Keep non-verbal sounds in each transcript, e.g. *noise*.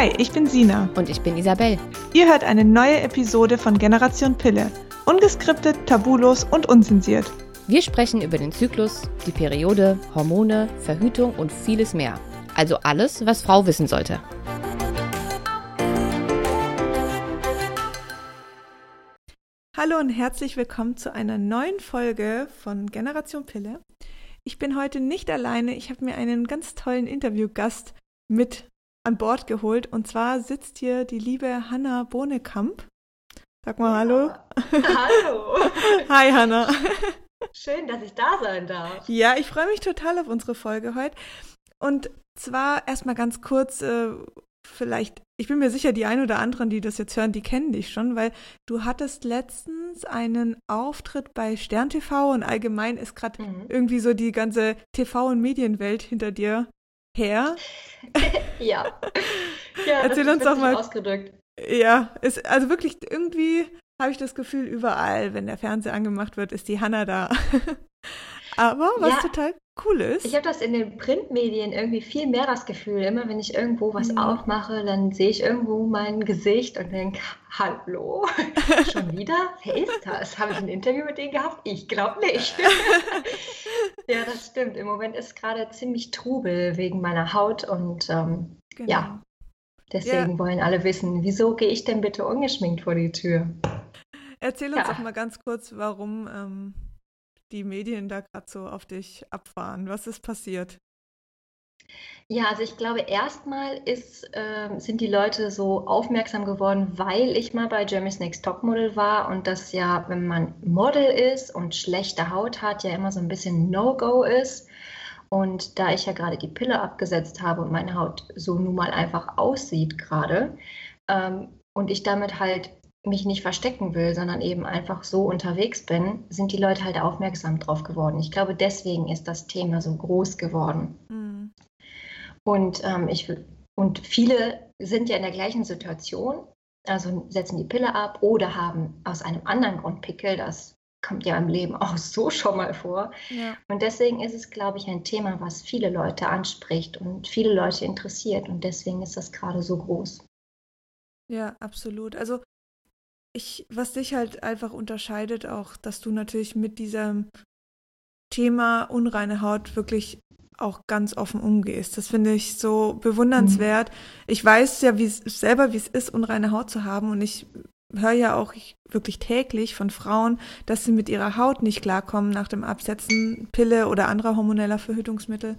Hi, ich bin Sina. Und ich bin Isabel. Ihr hört eine neue Episode von Generation Pille. Ungeskriptet, tabulos und unzensiert. Wir sprechen über den Zyklus, die Periode, Hormone, Verhütung und vieles mehr. Also alles, was Frau wissen sollte. Hallo und herzlich willkommen zu einer neuen Folge von Generation Pille. Ich bin heute nicht alleine, ich habe mir einen ganz tollen Interviewgast mit an Bord geholt und zwar sitzt hier die liebe Hanna Bohnekamp. Sag mal hallo. Hallo. *laughs* Hi Hanna. Schön, dass ich da sein darf. Ja, ich freue mich total auf unsere Folge heute. Und zwar erstmal ganz kurz, äh, vielleicht, ich bin mir sicher, die ein oder anderen, die das jetzt hören, die kennen dich schon, weil du hattest letztens einen Auftritt bei Stern TV und allgemein ist gerade mhm. irgendwie so die ganze TV- und Medienwelt hinter dir her. *laughs* ja. ja. Erzähl uns doch mal. Ausgedrückt. Ja, ist, also wirklich irgendwie habe ich das Gefühl, überall, wenn der Fernseher angemacht wird, ist die Hanna da. *laughs* Aber was ja, total cool ist. Ich habe das in den Printmedien irgendwie viel mehr das Gefühl. Immer wenn ich irgendwo was mhm. aufmache, dann sehe ich irgendwo mein Gesicht und denke, hallo, *laughs* schon wieder? Wer ist das? Habe ich ein Interview mit denen gehabt? Ich glaube nicht. *laughs* ja, das stimmt. Im Moment ist gerade ziemlich Trubel wegen meiner Haut und ähm, genau. ja, deswegen ja. wollen alle wissen, wieso gehe ich denn bitte ungeschminkt vor die Tür? Erzähl uns ja. doch mal ganz kurz, warum ähm, die Medien da gerade so auf dich abfahren. Was ist passiert? Ja, also ich glaube, erstmal ist, äh, sind die Leute so aufmerksam geworden, weil ich mal bei Jeremy's Next Topmodel war und das ja, wenn man Model ist und schlechte Haut hat, ja immer so ein bisschen No-Go ist. Und da ich ja gerade die Pille abgesetzt habe und meine Haut so nun mal einfach aussieht gerade ähm, und ich damit halt mich nicht verstecken will, sondern eben einfach so unterwegs bin, sind die Leute halt aufmerksam drauf geworden. Ich glaube, deswegen ist das Thema so groß geworden. Mhm. Und, ähm, ich, und viele sind ja in der gleichen Situation, also setzen die Pille ab oder haben aus einem anderen Grund Pickel. Das kommt ja im Leben auch *laughs* so schon mal vor. Ja. Und deswegen ist es, glaube ich, ein Thema, was viele Leute anspricht und viele Leute interessiert. Und deswegen ist das gerade so groß. Ja, absolut. Also ich, was dich halt einfach unterscheidet, auch, dass du natürlich mit diesem Thema unreine Haut wirklich auch ganz offen umgehst. Das finde ich so bewundernswert. Mhm. Ich weiß ja wie selber, wie es ist, unreine Haut zu haben und ich höre ja auch wirklich täglich von Frauen, dass sie mit ihrer Haut nicht klarkommen nach dem Absetzen Pille oder anderer hormoneller Verhütungsmittel.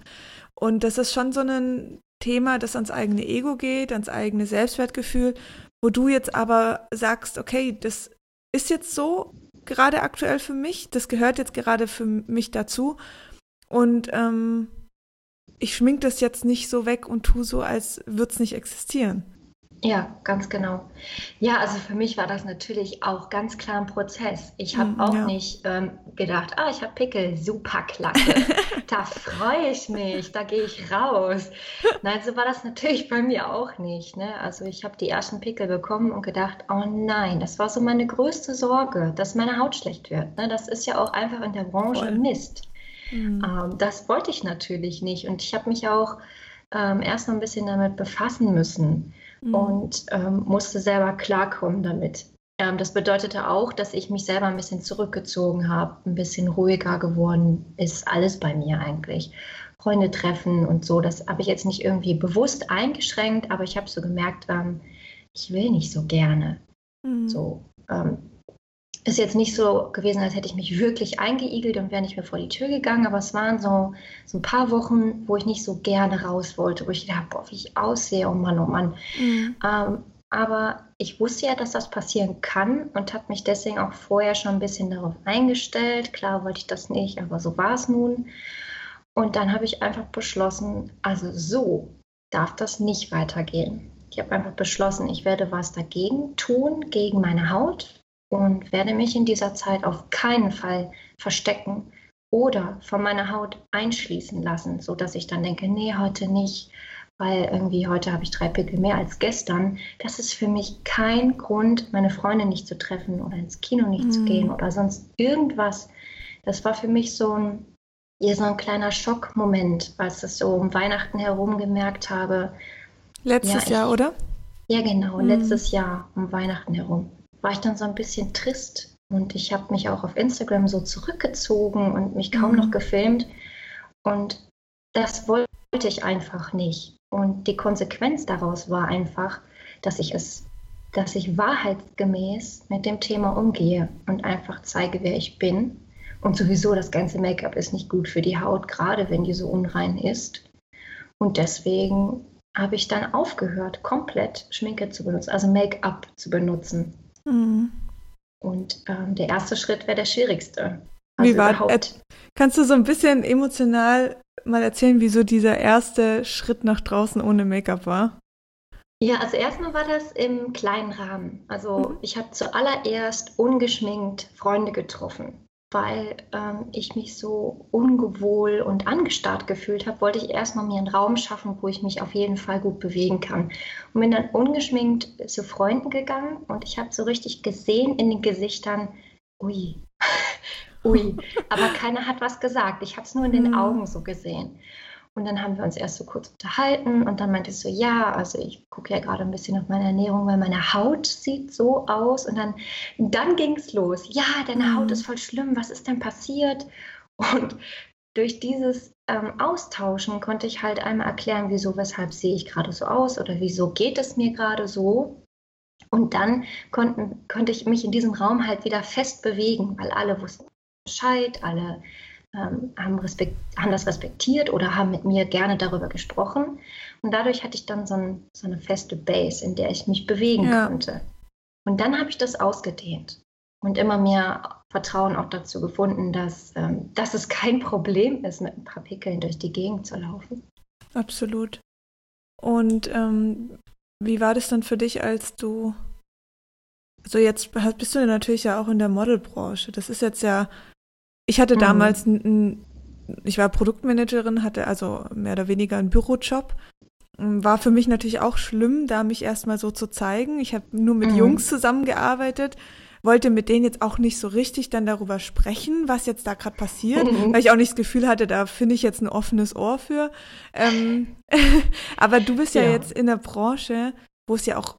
Und das ist schon so ein Thema, das ans eigene Ego geht, ans eigene Selbstwertgefühl wo du jetzt aber sagst, okay, das ist jetzt so gerade aktuell für mich, das gehört jetzt gerade für mich dazu und ähm, ich schmink das jetzt nicht so weg und tu so, als würde es nicht existieren. Ja, ganz genau. Ja, also für mich war das natürlich auch ganz klar ein Prozess. Ich habe mm, auch ja. nicht ähm, gedacht, ah, ich habe Pickel, super klasse. *laughs* da freue ich mich, da gehe ich raus. Nein, so war das natürlich bei mir auch nicht. Ne? Also ich habe die ersten Pickel bekommen und gedacht, oh nein, das war so meine größte Sorge, dass meine Haut schlecht wird. Ne? Das ist ja auch einfach in der Branche Voll. Mist. Mm. Ähm, das wollte ich natürlich nicht. Und ich habe mich auch ähm, erst noch ein bisschen damit befassen müssen mhm. und ähm, musste selber klarkommen damit. Ähm, das bedeutete auch, dass ich mich selber ein bisschen zurückgezogen habe, ein bisschen ruhiger geworden ist alles bei mir eigentlich. Freunde treffen und so, das habe ich jetzt nicht irgendwie bewusst eingeschränkt, aber ich habe so gemerkt, ähm, ich will nicht so gerne. Mhm. So, ähm, ist jetzt nicht so gewesen, als hätte ich mich wirklich eingeigelt und wäre nicht mehr vor die Tür gegangen, aber es waren so, so ein paar Wochen, wo ich nicht so gerne raus wollte, wo ich gedacht boah, wie ich aussehe, oh Mann, oh Mann. Mhm. Ähm, aber ich wusste ja, dass das passieren kann und habe mich deswegen auch vorher schon ein bisschen darauf eingestellt. Klar wollte ich das nicht, aber so war es nun. Und dann habe ich einfach beschlossen, also so darf das nicht weitergehen. Ich habe einfach beschlossen, ich werde was dagegen tun, gegen meine Haut, und werde mich in dieser Zeit auf keinen Fall verstecken oder von meiner Haut einschließen lassen, sodass ich dann denke, nee, heute nicht, weil irgendwie heute habe ich drei Pickel mehr als gestern. Das ist für mich kein Grund, meine Freunde nicht zu treffen oder ins Kino nicht mhm. zu gehen oder sonst irgendwas. Das war für mich so ein, ja, so ein kleiner Schockmoment, als ich das so um Weihnachten herum gemerkt habe. Letztes ja, ich, Jahr, oder? Ja, genau. Mhm. Letztes Jahr um Weihnachten herum war ich dann so ein bisschen trist und ich habe mich auch auf Instagram so zurückgezogen und mich kaum mhm. noch gefilmt. Und das wollte ich einfach nicht. Und die Konsequenz daraus war einfach, dass ich es, dass ich wahrheitsgemäß mit dem Thema umgehe und einfach zeige, wer ich bin. Und sowieso das ganze Make-up ist nicht gut für die Haut, gerade wenn die so unrein ist. Und deswegen habe ich dann aufgehört, komplett Schminke zu benutzen, also Make-up zu benutzen. Mhm. Und ähm, der erste Schritt wäre der schwierigste. Also Wie war, äh, kannst du so ein bisschen emotional mal erzählen, wieso dieser erste Schritt nach draußen ohne Make-up war? Ja, also erstmal war das im kleinen Rahmen. Also mhm. ich habe zuallererst ungeschminkt Freunde getroffen weil ähm, ich mich so ungewohl und angestarrt gefühlt habe, wollte ich erstmal mir einen Raum schaffen, wo ich mich auf jeden Fall gut bewegen kann. Und bin dann ungeschminkt zu Freunden gegangen und ich habe so richtig gesehen in den Gesichtern, ui, *laughs* ui, aber keiner hat was gesagt. Ich habe es nur in den mhm. Augen so gesehen. Und dann haben wir uns erst so kurz unterhalten und dann meinte ich so, ja, also ich gucke ja gerade ein bisschen auf meine Ernährung, weil meine Haut sieht so aus. Und dann, dann ging es los. Ja, deine Haut mhm. ist voll schlimm, was ist denn passiert? Und durch dieses ähm, Austauschen konnte ich halt einmal erklären, wieso, weshalb sehe ich gerade so aus oder wieso geht es mir gerade so. Und dann konnten, konnte ich mich in diesem Raum halt wieder fest bewegen, weil alle wussten Bescheid, alle ähm, haben, respekt, haben das respektiert oder haben mit mir gerne darüber gesprochen. Und dadurch hatte ich dann so, ein, so eine feste Base, in der ich mich bewegen ja. konnte. Und dann habe ich das ausgedehnt und immer mehr Vertrauen auch dazu gefunden, dass, ähm, dass es kein Problem ist, mit ein paar Pickeln durch die Gegend zu laufen. Absolut. Und ähm, wie war das dann für dich, als du, also jetzt bist du natürlich ja auch in der Modelbranche. Das ist jetzt ja ich hatte mhm. damals, ein, ich war Produktmanagerin, hatte also mehr oder weniger einen Bürojob. War für mich natürlich auch schlimm, da mich erstmal so zu zeigen. Ich habe nur mit mhm. Jungs zusammengearbeitet, wollte mit denen jetzt auch nicht so richtig dann darüber sprechen, was jetzt da gerade passiert, mhm. weil ich auch nicht das Gefühl hatte, da finde ich jetzt ein offenes Ohr für. Ähm, *laughs* aber du bist ja, ja, jetzt in der Branche, wo es ja auch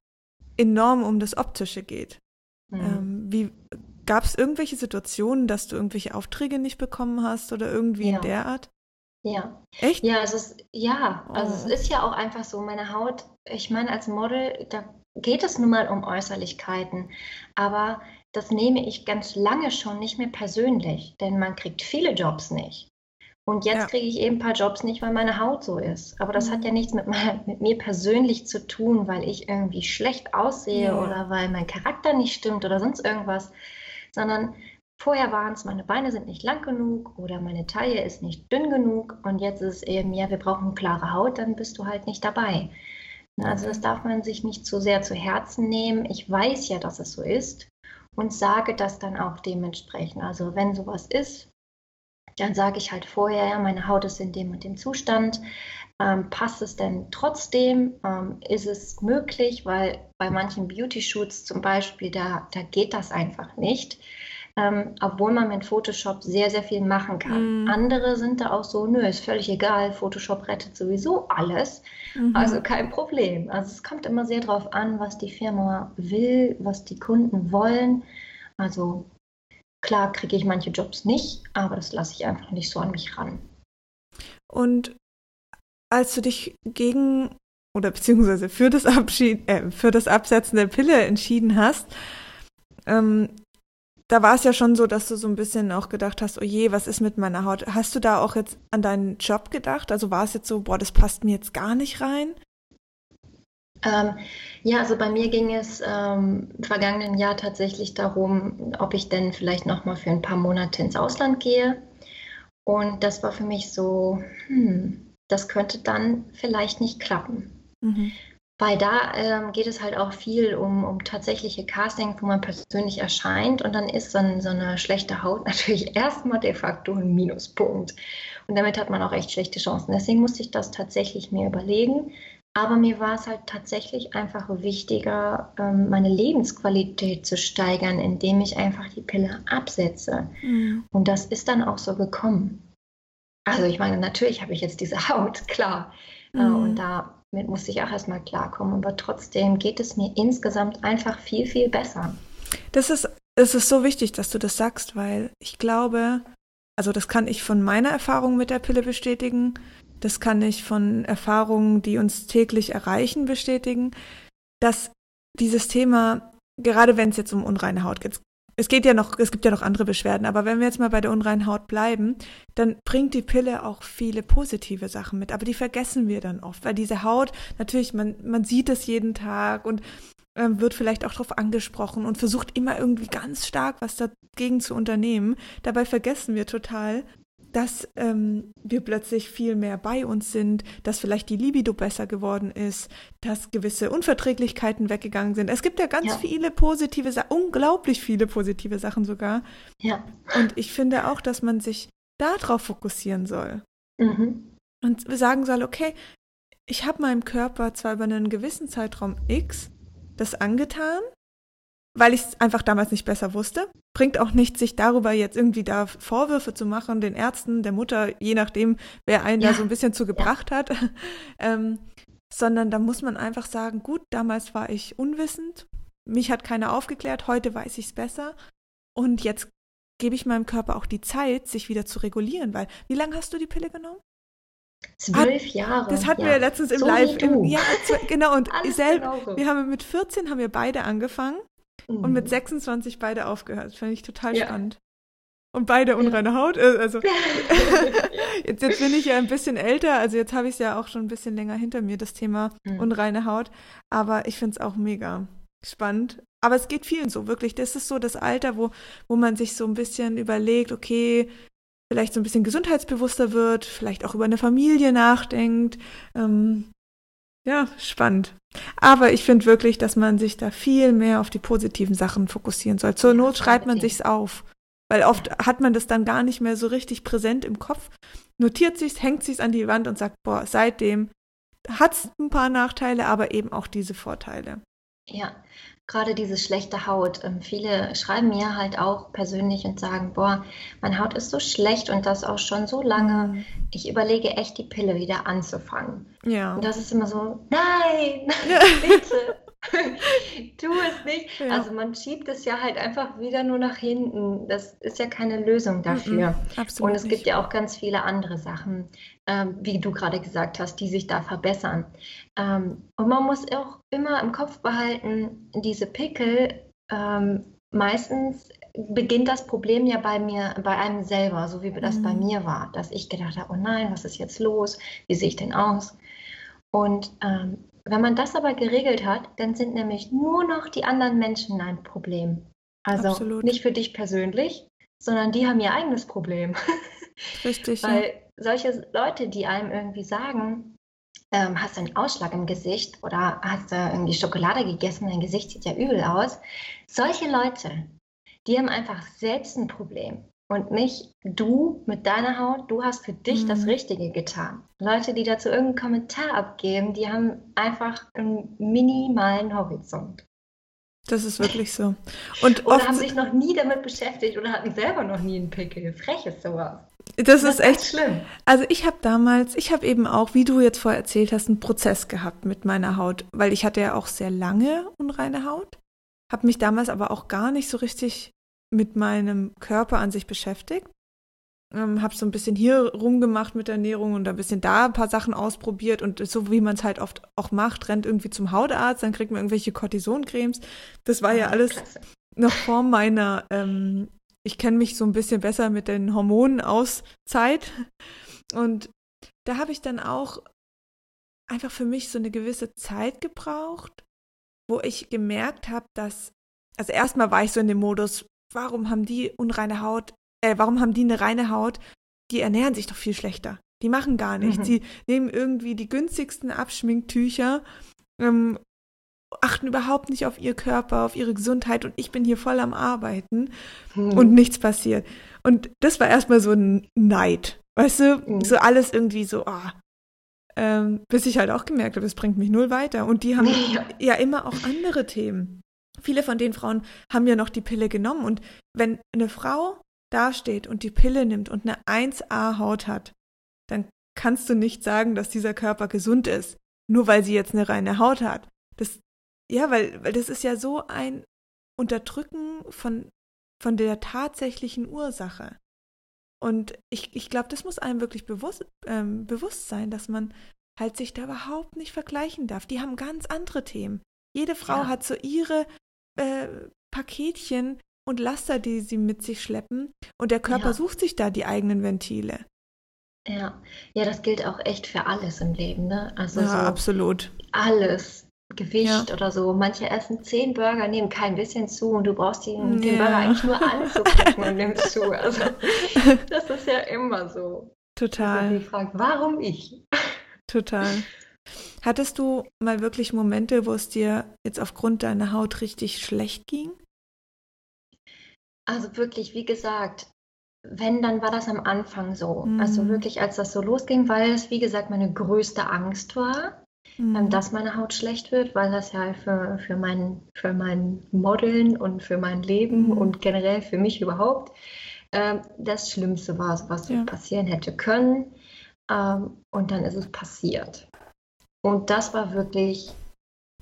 enorm um das Optische geht. Mhm. Ähm, wie Gab es irgendwelche Situationen, dass du irgendwelche Aufträge nicht bekommen hast oder irgendwie ja. in der Art? Ja. Echt? Ja, es ist, ja, oh. also es ist ja auch einfach so, meine Haut, ich meine, als Model, da geht es nun mal um Äußerlichkeiten, aber das nehme ich ganz lange schon nicht mehr persönlich, denn man kriegt viele Jobs nicht. Und jetzt ja. kriege ich eben ein paar Jobs nicht, weil meine Haut so ist. Aber das mhm. hat ja nichts mit, mit, mir persönlich zu tun, weil ich irgendwie schlecht aussehe ja. oder weil mein Charakter nicht stimmt oder sonst irgendwas sondern vorher waren es, meine Beine sind nicht lang genug oder meine Taille ist nicht dünn genug und jetzt ist es eben, ja, wir brauchen klare Haut, dann bist du halt nicht dabei. Also das darf man sich nicht zu sehr zu Herzen nehmen. Ich weiß ja, dass es so ist und sage das dann auch dementsprechend. Also wenn sowas ist, dann sage ich halt vorher, ja, meine Haut ist in dem und dem Zustand. Ähm, passt es denn trotzdem? Ähm, ist es möglich? Weil bei manchen Beauty-Shoots zum Beispiel, da, da geht das einfach nicht. Ähm, obwohl man mit Photoshop sehr, sehr viel machen kann. Mm. Andere sind da auch so, nö, ist völlig egal, Photoshop rettet sowieso alles, mhm. also kein Problem. Also es kommt immer sehr darauf an, was die Firma will, was die Kunden wollen. Also klar kriege ich manche Jobs nicht, aber das lasse ich einfach nicht so an mich ran. Und als du dich gegen oder beziehungsweise für das Abschied, äh, für das Absetzen der Pille entschieden hast, ähm, da war es ja schon so, dass du so ein bisschen auch gedacht hast, oh je, was ist mit meiner Haut? Hast du da auch jetzt an deinen Job gedacht? Also war es jetzt so, boah, das passt mir jetzt gar nicht rein? Ähm, ja, also bei mir ging es ähm, im vergangenen Jahr tatsächlich darum, ob ich denn vielleicht noch mal für ein paar Monate ins Ausland gehe. Und das war für mich so, hm, das könnte dann vielleicht nicht klappen. Mhm. Weil da ähm, geht es halt auch viel um, um tatsächliche Castings, wo man persönlich erscheint und dann ist so, ein, so eine schlechte Haut *laughs* natürlich erstmal de facto ein Minuspunkt. Und damit hat man auch echt schlechte Chancen. Deswegen musste ich das tatsächlich mir überlegen. Aber mir war es halt tatsächlich einfach wichtiger, ähm, meine Lebensqualität zu steigern, indem ich einfach die Pille absetze. Mhm. Und das ist dann auch so gekommen. Also ich meine, natürlich habe ich jetzt diese *laughs* Haut, klar. Äh, mhm. Und da damit musste ich auch erstmal klarkommen. Aber trotzdem geht es mir insgesamt einfach viel, viel besser. Das ist, es ist so wichtig, dass du das sagst, weil ich glaube, also das kann ich von meiner Erfahrung mit der Pille bestätigen, das kann ich von Erfahrungen, die uns täglich erreichen, bestätigen, dass dieses Thema, gerade wenn es jetzt um unreine Haut geht, es geht ja noch, es gibt ja noch andere Beschwerden, aber wenn wir jetzt mal bei der unreinen Haut bleiben, dann bringt die Pille auch viele positive Sachen mit, aber die vergessen wir dann oft, weil diese Haut, natürlich, man, man sieht es jeden Tag und äh, wird vielleicht auch darauf angesprochen und versucht immer irgendwie ganz stark was dagegen zu unternehmen. Dabei vergessen wir total, dass ähm, wir plötzlich viel mehr bei uns sind, dass vielleicht die Libido besser geworden ist, dass gewisse Unverträglichkeiten weggegangen sind. Es gibt ja ganz ja. viele positive Sachen, unglaublich viele positive Sachen sogar. Ja. Und ich finde auch, dass man sich darauf fokussieren soll. Mhm. Und sagen soll, okay, ich habe meinem Körper zwar über einen gewissen Zeitraum X das angetan, weil ich es einfach damals nicht besser wusste. Bringt auch nicht, sich darüber jetzt irgendwie da Vorwürfe zu machen, den Ärzten, der Mutter, je nachdem, wer einen ja. da so ein bisschen zugebracht ja. hat. *laughs* ähm, sondern da muss man einfach sagen, gut, damals war ich unwissend, mich hat keiner aufgeklärt, heute weiß ich es besser und jetzt gebe ich meinem Körper auch die Zeit, sich wieder zu regulieren, weil wie lange hast du die Pille genommen? Zwölf Jahre. Das hatten ja. wir letztens im so Live. Im, ja, genau. Und *laughs* selber, wir haben mit 14 haben wir beide angefangen mhm. und mit 26 beide aufgehört. Fand ich total ja. spannend. Und beide unreine ja. Haut. Äh, also *laughs* *laughs* jetzt, jetzt bin ich ja ein bisschen älter, also jetzt habe ich es ja auch schon ein bisschen länger hinter mir, das Thema mhm. unreine Haut. Aber ich finde es auch mega spannend. Aber es geht vielen so, wirklich. Das ist so das Alter, wo, wo man sich so ein bisschen überlegt, okay, vielleicht so ein bisschen gesundheitsbewusster wird, vielleicht auch über eine Familie nachdenkt. Ähm, ja, spannend. Aber ich finde wirklich, dass man sich da viel mehr auf die positiven Sachen fokussieren soll. Zur Not schreibt man sich's auf. Weil oft hat man das dann gar nicht mehr so richtig präsent im Kopf, notiert sich's, hängt sich's an die Wand und sagt, boah, seitdem hat's ein paar Nachteile, aber eben auch diese Vorteile. Ja, gerade diese schlechte Haut. Ähm, viele schreiben mir halt auch persönlich und sagen, boah, meine Haut ist so schlecht und das auch schon so lange. Mhm. Ich überlege echt, die Pille wieder anzufangen. Ja. Und das ist immer so, nein, *laughs* bitte. *laughs* tu es nicht. Ja. Also man schiebt es ja halt einfach wieder nur nach hinten. Das ist ja keine Lösung dafür. Mm -mm, absolut und es nicht. gibt ja auch ganz viele andere Sachen, ähm, wie du gerade gesagt hast, die sich da verbessern. Ähm, und man muss auch immer im Kopf behalten, diese Pickel, ähm, meistens beginnt das Problem ja bei mir, bei einem selber, so wie das mm. bei mhm. mir war, dass ich gedacht habe, oh nein, was ist jetzt los? Wie sehe ich denn aus? Und ähm, wenn man das aber geregelt hat, dann sind nämlich nur noch die anderen Menschen ein Problem. Also Absolut. nicht für dich persönlich, sondern die haben ihr eigenes Problem. *laughs* Richtig. Weil ja. solche Leute, die einem irgendwie sagen, ähm, hast du einen Ausschlag im Gesicht oder hast du irgendwie Schokolade gegessen, dein Gesicht sieht ja übel aus. Solche Leute, die haben einfach selbst ein Problem und nicht du mit deiner Haut, du hast für dich mhm. das Richtige getan. Leute, die dazu irgendeinen Kommentar abgeben, die haben einfach einen minimalen Horizont. Das ist wirklich so. Und oder haben sich noch nie damit beschäftigt oder hatten selber noch nie einen Pickel. Frech ist sowas. Das, das ist echt schlimm. Also ich habe damals, ich habe eben auch, wie du jetzt vorher erzählt hast, einen Prozess gehabt mit meiner Haut, weil ich hatte ja auch sehr lange unreine Haut, habe mich damals aber auch gar nicht so richtig mit meinem Körper an sich beschäftigt. Ähm, habe so ein bisschen hier rumgemacht mit der Ernährung und ein bisschen da ein paar Sachen ausprobiert und so wie man es halt oft auch macht, rennt irgendwie zum Hautarzt, dann kriegt man irgendwelche Cortisoncremes. Das war ja alles Klasse. noch vor meiner, ähm, ich kenne mich so ein bisschen besser mit den Hormonen aus Zeit. Und da habe ich dann auch einfach für mich so eine gewisse Zeit gebraucht, wo ich gemerkt habe, dass, also erstmal war ich so in dem Modus, warum haben die unreine Haut, äh, warum haben die eine reine Haut? Die ernähren sich doch viel schlechter. Die machen gar nichts. Mhm. Die nehmen irgendwie die günstigsten Abschminktücher, ähm, achten überhaupt nicht auf ihr Körper, auf ihre Gesundheit und ich bin hier voll am Arbeiten mhm. und nichts passiert. Und das war erstmal so ein Neid. Weißt du, mhm. so alles irgendwie so, ah. Ähm, bis ich halt auch gemerkt habe, das bringt mich null weiter. Und die haben ja, ja immer auch andere Themen viele von den Frauen haben ja noch die Pille genommen. Und wenn eine Frau dasteht und die Pille nimmt und eine 1A-Haut hat, dann kannst du nicht sagen, dass dieser Körper gesund ist. nur weil sie jetzt eine reine Haut hat. Das, ja, weil, weil das ist ja so ein Unterdrücken von, von der tatsächlichen Ursache. Und ich, ich glaube, das muss einem wirklich bewusst, ähm, bewusst sein, dass man halt sich da überhaupt nicht vergleichen darf. Die haben ganz andere Themen. Jede Frau ja. hat so ihre äh, Paketchen und Laster, die sie mit sich schleppen. Und der Körper ja. sucht sich da die eigenen Ventile. Ja, ja, das gilt auch echt für alles im Leben, ne? Also ja, so absolut. Alles. Gewicht ja. oder so. Manche essen zehn Burger, nehmen kein bisschen zu und du brauchst den, den Burger eigentlich nur anzugucken und nimmst zu. *laughs* Also das ist ja immer so. Total. Und die fragt, warum ich? Total. Hattest du mal wirklich Momente, wo es dir jetzt aufgrund deiner Haut richtig schlecht ging? Also wirklich, wie gesagt, wenn, dann war das am Anfang so. Mhm. Also wirklich, als das so losging, weil es, wie gesagt, meine größte Angst war, ähm, mhm. dass meine Haut schlecht wird, weil das ja für, für, mein, für mein Modeln und für mein Leben mhm. und generell für mich überhaupt äh, das Schlimmste war, was ja. passieren hätte können. Ähm, und dann ist es passiert. Und das war wirklich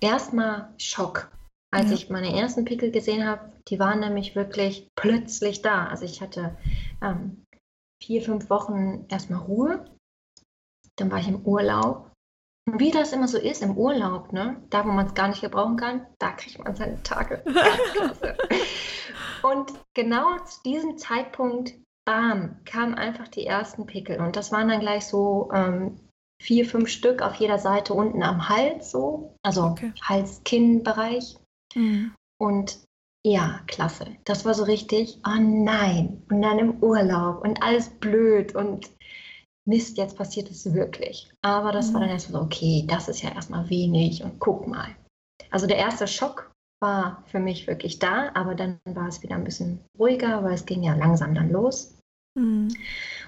erstmal Schock. Als ja. ich meine ersten Pickel gesehen habe, die waren nämlich wirklich plötzlich da. Also ich hatte ähm, vier, fünf Wochen erstmal Ruhe. Dann war ich im Urlaub. Und wie das immer so ist im Urlaub, ne? da wo man es gar nicht gebrauchen kann, da kriegt man seine Tage. *laughs* Und genau zu diesem Zeitpunkt, bam, kamen einfach die ersten Pickel. Und das waren dann gleich so ähm, vier, fünf Stück auf jeder Seite unten am Hals, so, also okay. Hals-Kinn-Bereich. Mhm. Und ja, klasse. Das war so richtig, oh nein. Und dann im Urlaub und alles blöd und Mist, jetzt passiert es wirklich. Aber das mhm. war dann erstmal so, okay, das ist ja erstmal wenig und guck mal. Also der erste Schock war für mich wirklich da, aber dann war es wieder ein bisschen ruhiger, weil es ging ja langsam dann los. Mhm.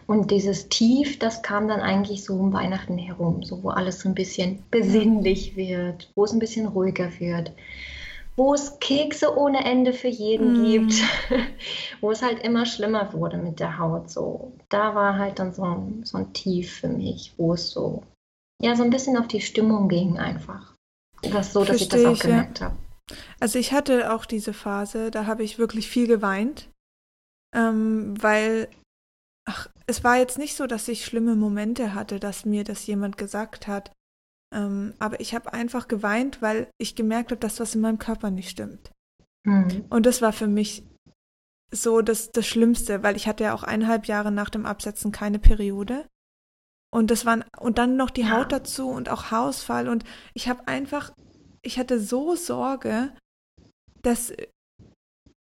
Und dieses Tief, das kam dann eigentlich so um Weihnachten herum, so wo alles so ein bisschen besinnlich wird, wo es ein bisschen ruhiger wird wo es Kekse ohne Ende für jeden mm. gibt, *laughs* wo es halt immer schlimmer wurde mit der Haut. So, da war halt dann so ein, so ein Tief für mich, wo es so, ja, so ein bisschen auf die Stimmung ging einfach. Das so, dass Versteh ich das auch gemerkt ja. habe. Also ich hatte auch diese Phase, da habe ich wirklich viel geweint, ähm, weil ach, es war jetzt nicht so, dass ich schlimme Momente hatte, dass mir das jemand gesagt hat. Ähm, aber ich habe einfach geweint, weil ich gemerkt habe, dass was in meinem Körper nicht stimmt. Mhm. Und das war für mich so das, das Schlimmste, weil ich hatte ja auch eineinhalb Jahre nach dem Absetzen keine Periode. Und das waren, und dann noch die ja. Haut dazu und auch Haarausfall. Und ich habe einfach, ich hatte so Sorge, dass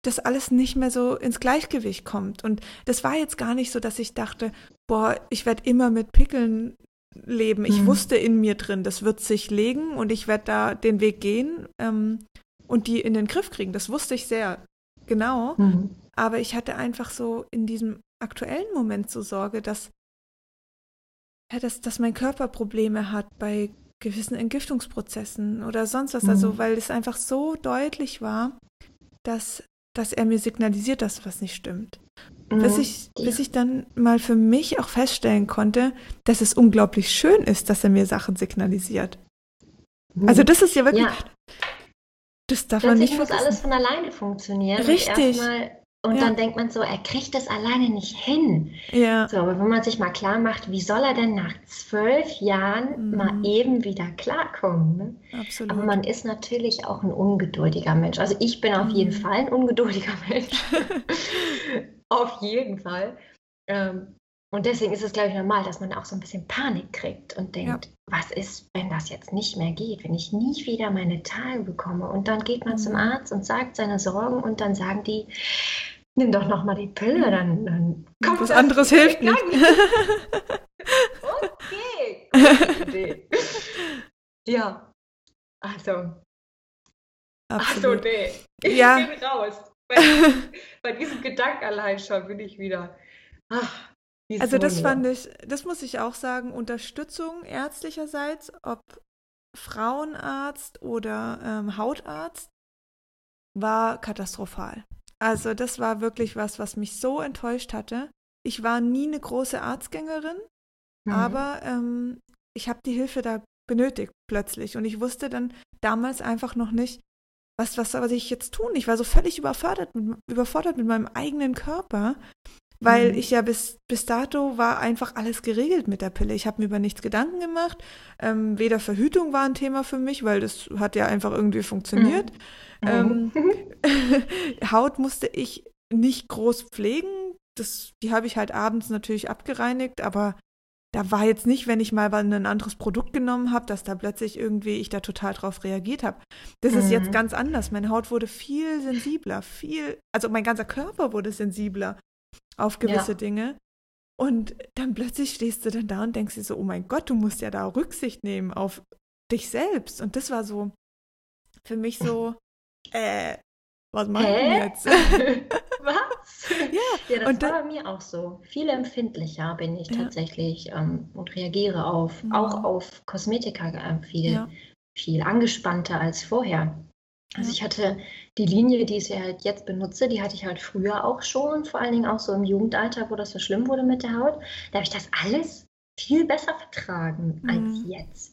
das alles nicht mehr so ins Gleichgewicht kommt. Und das war jetzt gar nicht so, dass ich dachte, boah, ich werde immer mit Pickeln leben. Ich mhm. wusste in mir drin, das wird sich legen und ich werde da den Weg gehen ähm, und die in den Griff kriegen. Das wusste ich sehr genau. Mhm. Aber ich hatte einfach so in diesem aktuellen Moment so Sorge, dass, ja, dass, dass mein Körper Probleme hat bei gewissen Entgiftungsprozessen oder sonst was. Also, mhm. Also, weil es einfach so deutlich war, dass, dass er mir signalisiert, dass was nicht stimmt. Bis, mhm. ich, bis ich dann mal für mich auch feststellen konnte, dass es unglaublich schön ist, dass er mir Sachen signalisiert. Mhm. Also das ist ja wirklich. Ja. Das darf Plötzlich man nicht muss alles von alleine funktionieren. Richtig. Und ja. dann denkt man so, er kriegt das alleine nicht hin. Ja. So, aber wenn man sich mal klar macht, wie soll er denn nach zwölf Jahren mhm. mal eben wieder klarkommen? Ne? Absolut. Aber man ist natürlich auch ein ungeduldiger Mensch. Also ich bin auf mhm. jeden Fall ein ungeduldiger *laughs* Mensch. *laughs* auf jeden Fall. Ähm, und deswegen ist es, glaube ich, normal, dass man auch so ein bisschen Panik kriegt und denkt, ja. was ist, wenn das jetzt nicht mehr geht, wenn ich nie wieder meine Tage bekomme? Und dann geht man mhm. zum Arzt und sagt seine Sorgen und dann sagen die, nimm doch noch mal die Pille, dann, dann kommt Was anderes hilft nicht. *laughs* okay, *laughs* Ja, also. Absolut. Ach so, nee. Ich ja. bin raus. *laughs* Bei, bei diesem Gedanken allein schon bin ich wieder. Ach, also das fand ich, das muss ich auch sagen, Unterstützung ärztlicherseits, ob Frauenarzt oder ähm, Hautarzt, war katastrophal. Also das war wirklich was, was mich so enttäuscht hatte. Ich war nie eine große Arztgängerin, mhm. aber ähm, ich habe die Hilfe da benötigt plötzlich. Und ich wusste dann damals einfach noch nicht, was, was soll ich jetzt tun? Ich war so völlig überfordert mit, überfordert mit meinem eigenen Körper, weil mhm. ich ja bis, bis dato war einfach alles geregelt mit der Pille. Ich habe mir über nichts Gedanken gemacht. Ähm, weder Verhütung war ein Thema für mich, weil das hat ja einfach irgendwie funktioniert. Mhm. Ähm, *laughs* Haut musste ich nicht groß pflegen. Das, die habe ich halt abends natürlich abgereinigt, aber da war jetzt nicht, wenn ich mal ein anderes Produkt genommen habe, dass da plötzlich irgendwie ich da total drauf reagiert habe. Das mhm. ist jetzt mhm. ganz anders. Meine Haut wurde viel sensibler, viel, also mein ganzer Körper wurde sensibler auf gewisse ja. Dinge. Und dann plötzlich stehst du dann da und denkst dir so, oh mein Gott, du musst ja da Rücksicht nehmen auf dich selbst. Und das war so für mich so, *laughs* äh, was machen wir jetzt? *laughs* was? *laughs* Ja, ja das und war bei mir auch so. Viel empfindlicher bin ich ja. tatsächlich ähm, und reagiere auf, ja. auch auf Kosmetika äh, viel, ja. viel angespannter als vorher. Also ich hatte die Linie, die ich halt jetzt benutze, die hatte ich halt früher auch schon, vor allen Dingen auch so im Jugendalter, wo das so schlimm wurde mit der Haut. Da habe ich das alles viel besser vertragen mhm. als jetzt.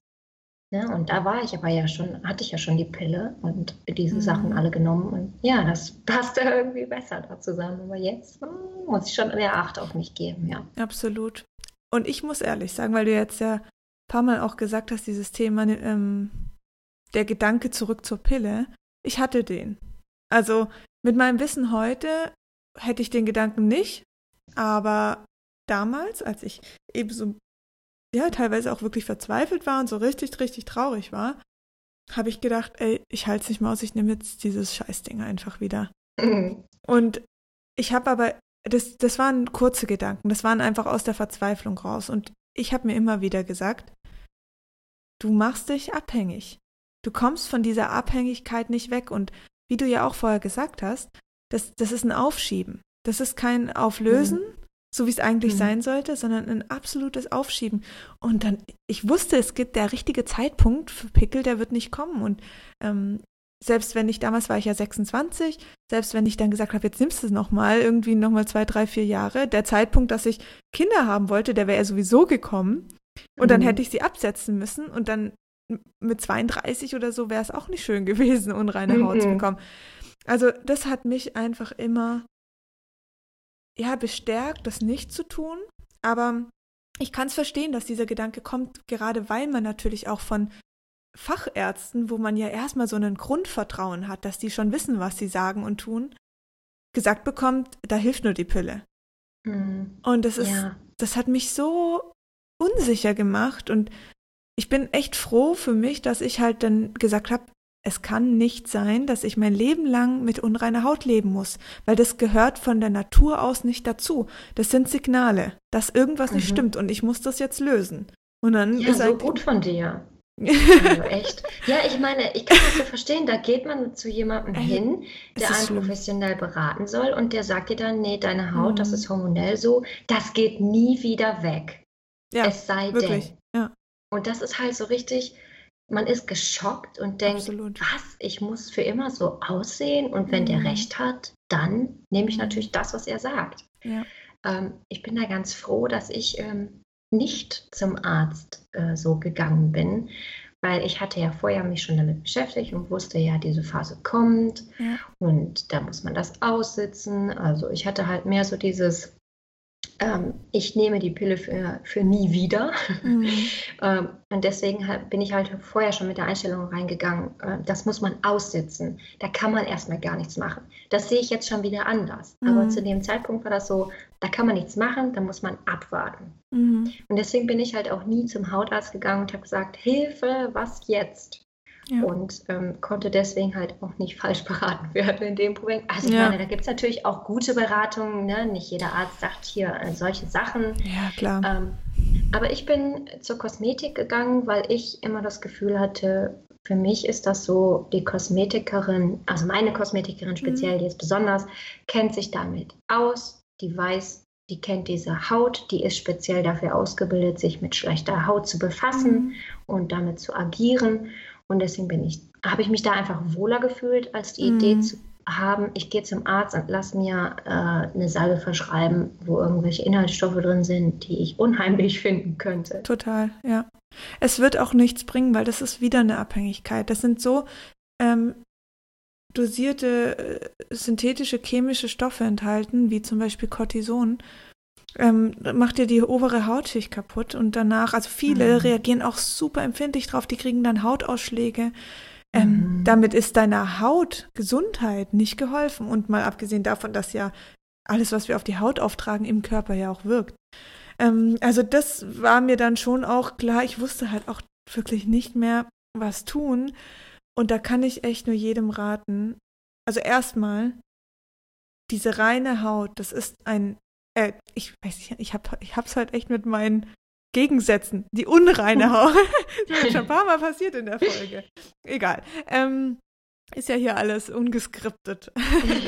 Ne? Und da war ich aber ja schon, hatte ich ja schon die Pille und diese mhm. Sachen alle genommen. Und ja, das *laughs* passte irgendwie besser da zusammen. Aber jetzt hm, muss ich schon mehr Acht auf mich geben, ja. Absolut. Und ich muss ehrlich sagen, weil du jetzt ja ein paar Mal auch gesagt hast, dieses Thema, ähm, der Gedanke zurück zur Pille, ich hatte den. Also mit meinem Wissen heute hätte ich den Gedanken nicht, aber damals, als ich eben so ja, teilweise auch wirklich verzweifelt war und so richtig, richtig traurig war, habe ich gedacht, ey, ich halte es nicht mehr aus, ich nehme jetzt dieses Scheißding einfach wieder. Mhm. Und ich habe aber, das, das waren kurze Gedanken, das waren einfach aus der Verzweiflung raus. Und ich habe mir immer wieder gesagt, du machst dich abhängig. Du kommst von dieser Abhängigkeit nicht weg. Und wie du ja auch vorher gesagt hast, das, das ist ein Aufschieben. Das ist kein Auflösen, mhm so wie es eigentlich mhm. sein sollte, sondern ein absolutes Aufschieben. Und dann, ich wusste, es gibt der richtige Zeitpunkt für Pickel, der wird nicht kommen. Und ähm, selbst wenn ich, damals war ich ja 26, selbst wenn ich dann gesagt habe, jetzt nimmst du es nochmal, irgendwie nochmal zwei, drei, vier Jahre, der Zeitpunkt, dass ich Kinder haben wollte, der wäre ja sowieso gekommen. Und mhm. dann hätte ich sie absetzen müssen und dann mit 32 oder so wäre es auch nicht schön gewesen, unreine Haut mhm. zu bekommen. Also das hat mich einfach immer ja, bestärkt, das nicht zu tun. Aber ich kann es verstehen, dass dieser Gedanke kommt, gerade weil man natürlich auch von Fachärzten, wo man ja erstmal so einen Grundvertrauen hat, dass die schon wissen, was sie sagen und tun, gesagt bekommt, da hilft nur die Pille. Mhm. Und das ist, ja. das hat mich so unsicher gemacht und ich bin echt froh für mich, dass ich halt dann gesagt habe, es kann nicht sein, dass ich mein Leben lang mit unreiner Haut leben muss, weil das gehört von der Natur aus nicht dazu. Das sind Signale, dass irgendwas mhm. nicht stimmt und ich muss das jetzt lösen. Und dann ja, ist so gut von dir. *laughs* also echt. Ja, ich meine, ich kann das so verstehen, da geht man zu jemandem hin, der einen schlimm. professionell beraten soll und der sagt dir dann, nee, deine Haut, mhm. das ist hormonell so, das geht nie wieder weg. Ja, es sei wirklich. denn. Und das ist halt so richtig, man ist geschockt und denkt, Absolut. was, ich muss für immer so aussehen und wenn mhm. der recht hat, dann nehme ich mhm. natürlich das, was er sagt. Ja. Ähm, ich bin da ganz froh, dass ich ähm, nicht zum Arzt äh, so gegangen bin, weil ich hatte ja vorher mich schon damit beschäftigt und wusste ja, diese Phase kommt ja. und da muss man das aussitzen. Also ich hatte halt mehr so dieses, ähm, ich nehme die Pille für, für nie wieder. Mhm. *laughs* ähm, und deswegen bin ich halt vorher schon mit der Einstellung reingegangen, äh, das muss man aussitzen. Da kann man erstmal gar nichts machen. Das sehe ich jetzt schon wieder anders. Mhm. Aber zu dem Zeitpunkt war das so, da kann man nichts machen, da muss man abwarten. Mhm. Und deswegen bin ich halt auch nie zum Hautarzt gegangen und habe gesagt, Hilfe, was jetzt? Ja. Und ähm, konnte deswegen halt auch nicht *laughs* falsch beraten werden in dem Problem. Also ich ja. meine, da gibt es natürlich auch gute Beratungen. Ne? Nicht jeder Arzt sagt hier äh, solche Sachen. Ja, klar. Ähm, aber ich bin zur Kosmetik gegangen, weil ich immer das Gefühl hatte, für mich ist das so, die Kosmetikerin, also meine Kosmetikerin speziell, mhm. die ist besonders, kennt sich damit aus, die weiß, die kennt diese Haut, die ist speziell dafür ausgebildet, sich mit schlechter Haut zu befassen mhm. und damit zu agieren. Und deswegen bin ich, habe ich mich da einfach wohler gefühlt, als die mhm. Idee zu, haben, ich gehe zum Arzt und lass mir äh, eine Salbe verschreiben, wo irgendwelche Inhaltsstoffe drin sind, die ich unheimlich *laughs* finden könnte. Total, ja. Es wird auch nichts bringen, weil das ist wieder eine Abhängigkeit. Das sind so ähm, dosierte äh, synthetische chemische Stoffe enthalten, wie zum Beispiel Cortison, ähm, macht dir die obere Hautschicht kaputt und danach, also viele mhm. reagieren auch super empfindlich drauf, die kriegen dann Hautausschläge. Ähm, mhm. Damit ist deiner Hautgesundheit nicht geholfen und mal abgesehen davon, dass ja alles, was wir auf die Haut auftragen, im Körper ja auch wirkt. Ähm, also das war mir dann schon auch klar. Ich wusste halt auch wirklich nicht mehr, was tun. Und da kann ich echt nur jedem raten. Also erstmal, diese reine Haut, das ist ein, äh, ich weiß nicht, ich habe ich hab's halt echt mit meinen Gegensätzen. Die unreine Haut. *laughs* das ist schon ein paar Mal passiert in der Folge. Egal. Ähm, ist ja hier alles ungeskriptet.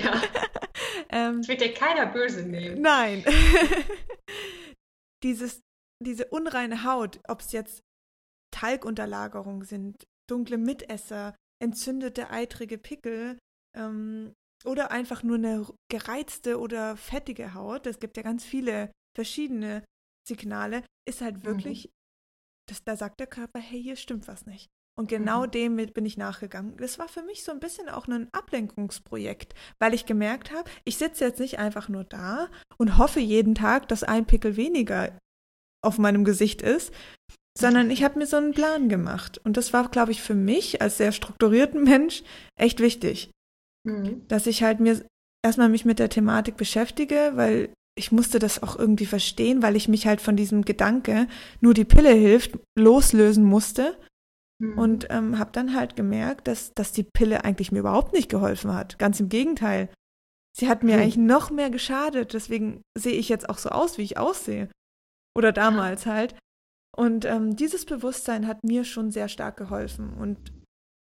Ja. *laughs* ähm, das wird ja keiner böse nehmen. Nein. *laughs* Dieses, diese unreine Haut, ob es jetzt Talgunterlagerungen sind, dunkle Mitesser, entzündete, eitrige Pickel ähm, oder einfach nur eine gereizte oder fettige Haut. Es gibt ja ganz viele verschiedene Signale, ist halt mhm. wirklich, mhm. das, da sagt der Körper, hey, hier stimmt was nicht. Und genau mhm. dem bin ich nachgegangen. Das war für mich so ein bisschen auch ein Ablenkungsprojekt, weil ich gemerkt habe, ich sitze jetzt nicht einfach nur da und hoffe jeden Tag, dass ein Pickel weniger auf meinem Gesicht ist, sondern ich habe mir so einen Plan gemacht. Und das war, glaube ich, für mich als sehr strukturierten *laughs* Mensch echt wichtig, mhm. dass ich halt mir erstmal mich mit der Thematik beschäftige, weil ich musste das auch irgendwie verstehen, weil ich mich halt von diesem Gedanke, nur die Pille hilft, loslösen musste. Mhm. Und ähm, habe dann halt gemerkt, dass, dass die Pille eigentlich mir überhaupt nicht geholfen hat. Ganz im Gegenteil. Sie hat mir mhm. eigentlich noch mehr geschadet. Deswegen sehe ich jetzt auch so aus, wie ich aussehe. Oder damals ja. halt. Und ähm, dieses Bewusstsein hat mir schon sehr stark geholfen. Und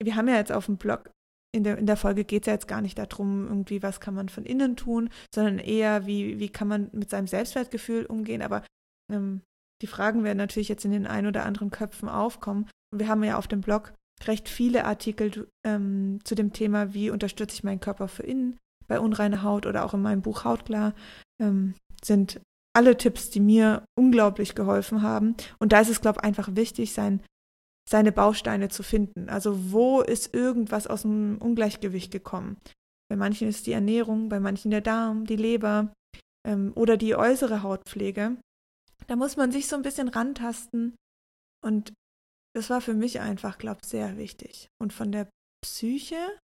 wir haben ja jetzt auf dem Blog in der, in der Folge geht es ja jetzt gar nicht darum, irgendwie, was kann man von innen tun, sondern eher, wie, wie kann man mit seinem Selbstwertgefühl umgehen. Aber ähm, die Fragen werden natürlich jetzt in den ein oder anderen Köpfen aufkommen. Und wir haben ja auf dem Blog recht viele Artikel ähm, zu dem Thema, wie unterstütze ich meinen Körper für innen bei unreiner Haut oder auch in meinem Buch Hautklar, ähm, sind alle Tipps, die mir unglaublich geholfen haben. Und da ist es, glaube ich, einfach wichtig, sein seine Bausteine zu finden. Also wo ist irgendwas aus dem Ungleichgewicht gekommen? Bei manchen ist die Ernährung, bei manchen der Darm, die Leber ähm, oder die äußere Hautpflege. Da muss man sich so ein bisschen rantasten und das war für mich einfach, glaube ich, sehr wichtig. Und von der Psyche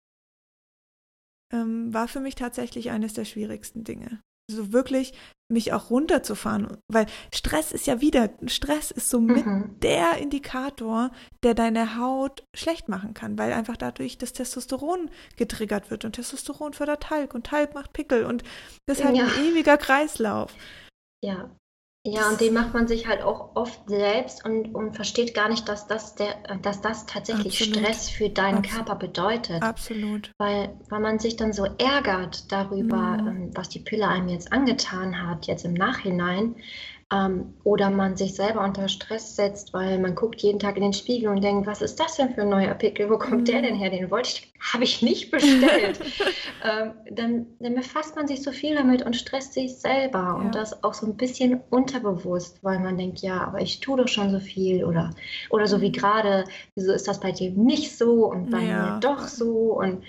ähm, war für mich tatsächlich eines der schwierigsten Dinge so wirklich mich auch runterzufahren, weil Stress ist ja wieder, Stress ist so mit mhm. der Indikator, der deine Haut schlecht machen kann, weil einfach dadurch das Testosteron getriggert wird und Testosteron fördert Talg und Talg macht Pickel und das ist halt ja. ein ewiger Kreislauf. Ja, ja, und den macht man sich halt auch oft selbst und, und versteht gar nicht, dass das, der, dass das tatsächlich Absolut. Stress für deinen Absolut. Körper bedeutet. Absolut. Weil, weil man sich dann so ärgert darüber, mhm. was die Pille einem jetzt angetan hat, jetzt im Nachhinein, ähm, oder man sich selber unter Stress setzt, weil man guckt jeden Tag in den Spiegel und denkt, was ist das denn für ein neuer Pickel? Wo kommt mhm. der denn her? Den wollte ich, *laughs* habe ich nicht bestellt. *laughs* ähm, dann, dann befasst man sich so viel damit und stresst sich selber ja. und das auch so ein bisschen unterbewusst, weil man denkt, ja, aber ich tue doch schon so viel oder, oder so wie mhm. gerade, wieso ist das bei dir nicht so und bei ja. mir doch so und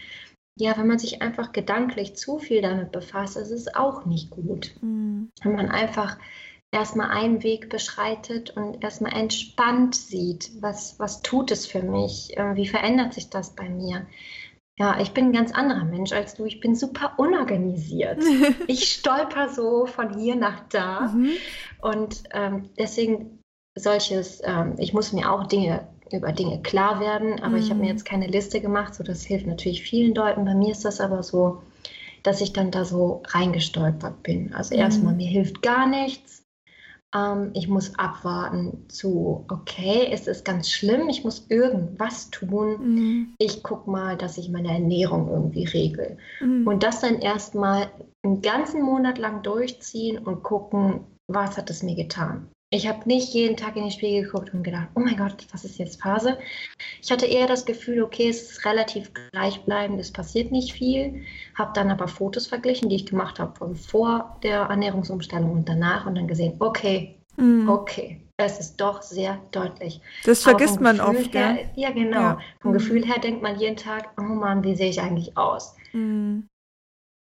ja, wenn man sich einfach gedanklich zu viel damit befasst, ist es auch nicht gut. Mhm. Wenn man einfach erstmal einen Weg beschreitet und erstmal entspannt sieht, was, was tut es für mich, äh, wie verändert sich das bei mir. Ja, ich bin ein ganz anderer Mensch als du. Ich bin super unorganisiert. *laughs* ich stolper so von hier nach da. Mhm. Und ähm, deswegen solches, ähm, ich muss mir auch Dinge über Dinge klar werden, aber mhm. ich habe mir jetzt keine Liste gemacht, so das hilft natürlich vielen Leuten. Bei mir ist das aber so, dass ich dann da so reingestolpert bin. Also mhm. erstmal, mir hilft gar nichts ähm, ich muss abwarten zu, okay, es ist ganz schlimm, ich muss irgendwas tun. Mhm. Ich gucke mal, dass ich meine Ernährung irgendwie regel. Mhm. Und das dann erstmal einen ganzen Monat lang durchziehen und gucken, was hat es mir getan. Ich habe nicht jeden Tag in den Spiegel geguckt und gedacht, oh mein Gott, was ist jetzt Phase? Ich hatte eher das Gefühl, okay, es ist relativ gleichbleibend, es passiert nicht viel. Habe dann aber Fotos verglichen, die ich gemacht habe von vor der Ernährungsumstellung und danach und dann gesehen, okay, mhm. okay, es ist doch sehr deutlich. Das vergisst man oft, her, ja? Ja, genau. Ja. Vom mhm. Gefühl her denkt man jeden Tag, oh Mann, wie sehe ich eigentlich aus? Mhm.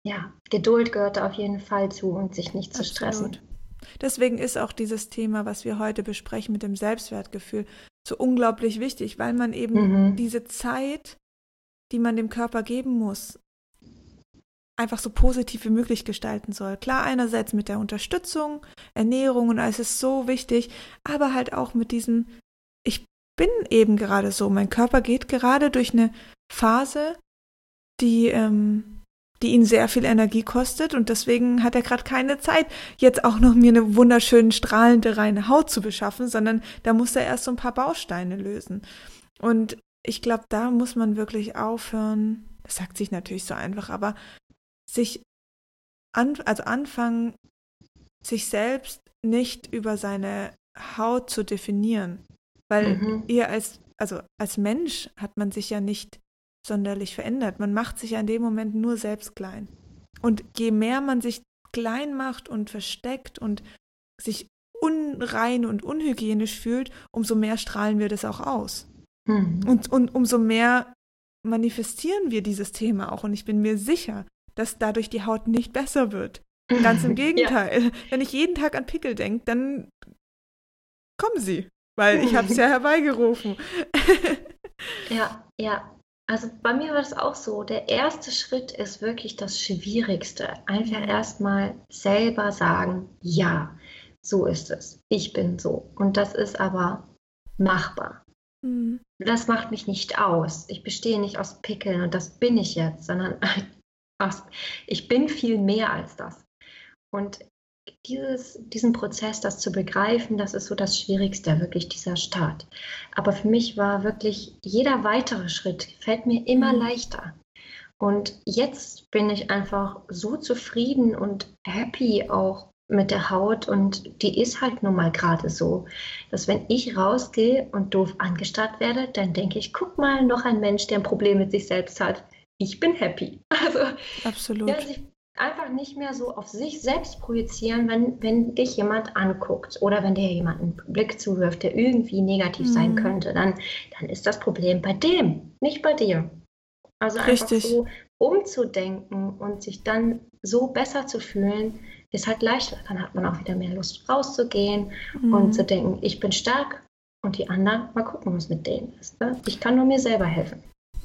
Ja, Geduld gehört da auf jeden Fall zu und sich nicht zu Absolut. stressen. Deswegen ist auch dieses Thema, was wir heute besprechen mit dem Selbstwertgefühl, so unglaublich wichtig, weil man eben mhm. diese Zeit, die man dem Körper geben muss, einfach so positiv wie möglich gestalten soll. Klar, einerseits mit der Unterstützung, Ernährung und alles ist so wichtig, aber halt auch mit diesem, ich bin eben gerade so, mein Körper geht gerade durch eine Phase, die ähm, die ihn sehr viel Energie kostet und deswegen hat er gerade keine Zeit, jetzt auch noch mir eine wunderschön strahlende reine Haut zu beschaffen, sondern da muss er erst so ein paar Bausteine lösen. Und ich glaube, da muss man wirklich aufhören, das sagt sich natürlich so einfach, aber sich an, also anfangen, sich selbst nicht über seine Haut zu definieren. Weil mhm. ihr als, also als Mensch hat man sich ja nicht sonderlich verändert. Man macht sich ja in dem Moment nur selbst klein. Und je mehr man sich klein macht und versteckt und sich unrein und unhygienisch fühlt, umso mehr strahlen wir das auch aus. Mhm. Und, und umso mehr manifestieren wir dieses Thema auch. Und ich bin mir sicher, dass dadurch die Haut nicht besser wird. *laughs* Ganz im Gegenteil. ja. Wenn ich jeden Tag an Pickel denke, dann kommen sie, weil ich habe es *laughs* ja herbeigerufen. ja, ja. Also bei mir war das auch so. Der erste Schritt ist wirklich das Schwierigste. Einfach erstmal selber sagen, ja, so ist es. Ich bin so. Und das ist aber machbar. Mhm. Das macht mich nicht aus. Ich bestehe nicht aus Pickeln und das bin ich jetzt, sondern *laughs* aus, ich bin viel mehr als das. Und dieses, diesen Prozess, das zu begreifen, das ist so das Schwierigste, wirklich dieser Start. Aber für mich war wirklich jeder weitere Schritt, fällt mir immer mhm. leichter. Und jetzt bin ich einfach so zufrieden und happy auch mit der Haut und die ist halt nun mal gerade so, dass wenn ich rausgehe und doof angestarrt werde, dann denke ich, guck mal, noch ein Mensch, der ein Problem mit sich selbst hat. Ich bin happy. *laughs* Also, Absolut. Ja, also ich einfach nicht mehr so auf sich selbst projizieren, wenn, wenn dich jemand anguckt oder wenn dir jemand einen Blick zuwirft, der irgendwie negativ mhm. sein könnte, dann, dann ist das Problem bei dem, nicht bei dir. Also Richtig. einfach so umzudenken und sich dann so besser zu fühlen, ist halt leichter. Dann hat man auch wieder mehr Lust rauszugehen mhm. und zu denken, ich bin stark und die anderen, mal gucken, was mit denen ist. Ne? Ich kann nur mir selber helfen.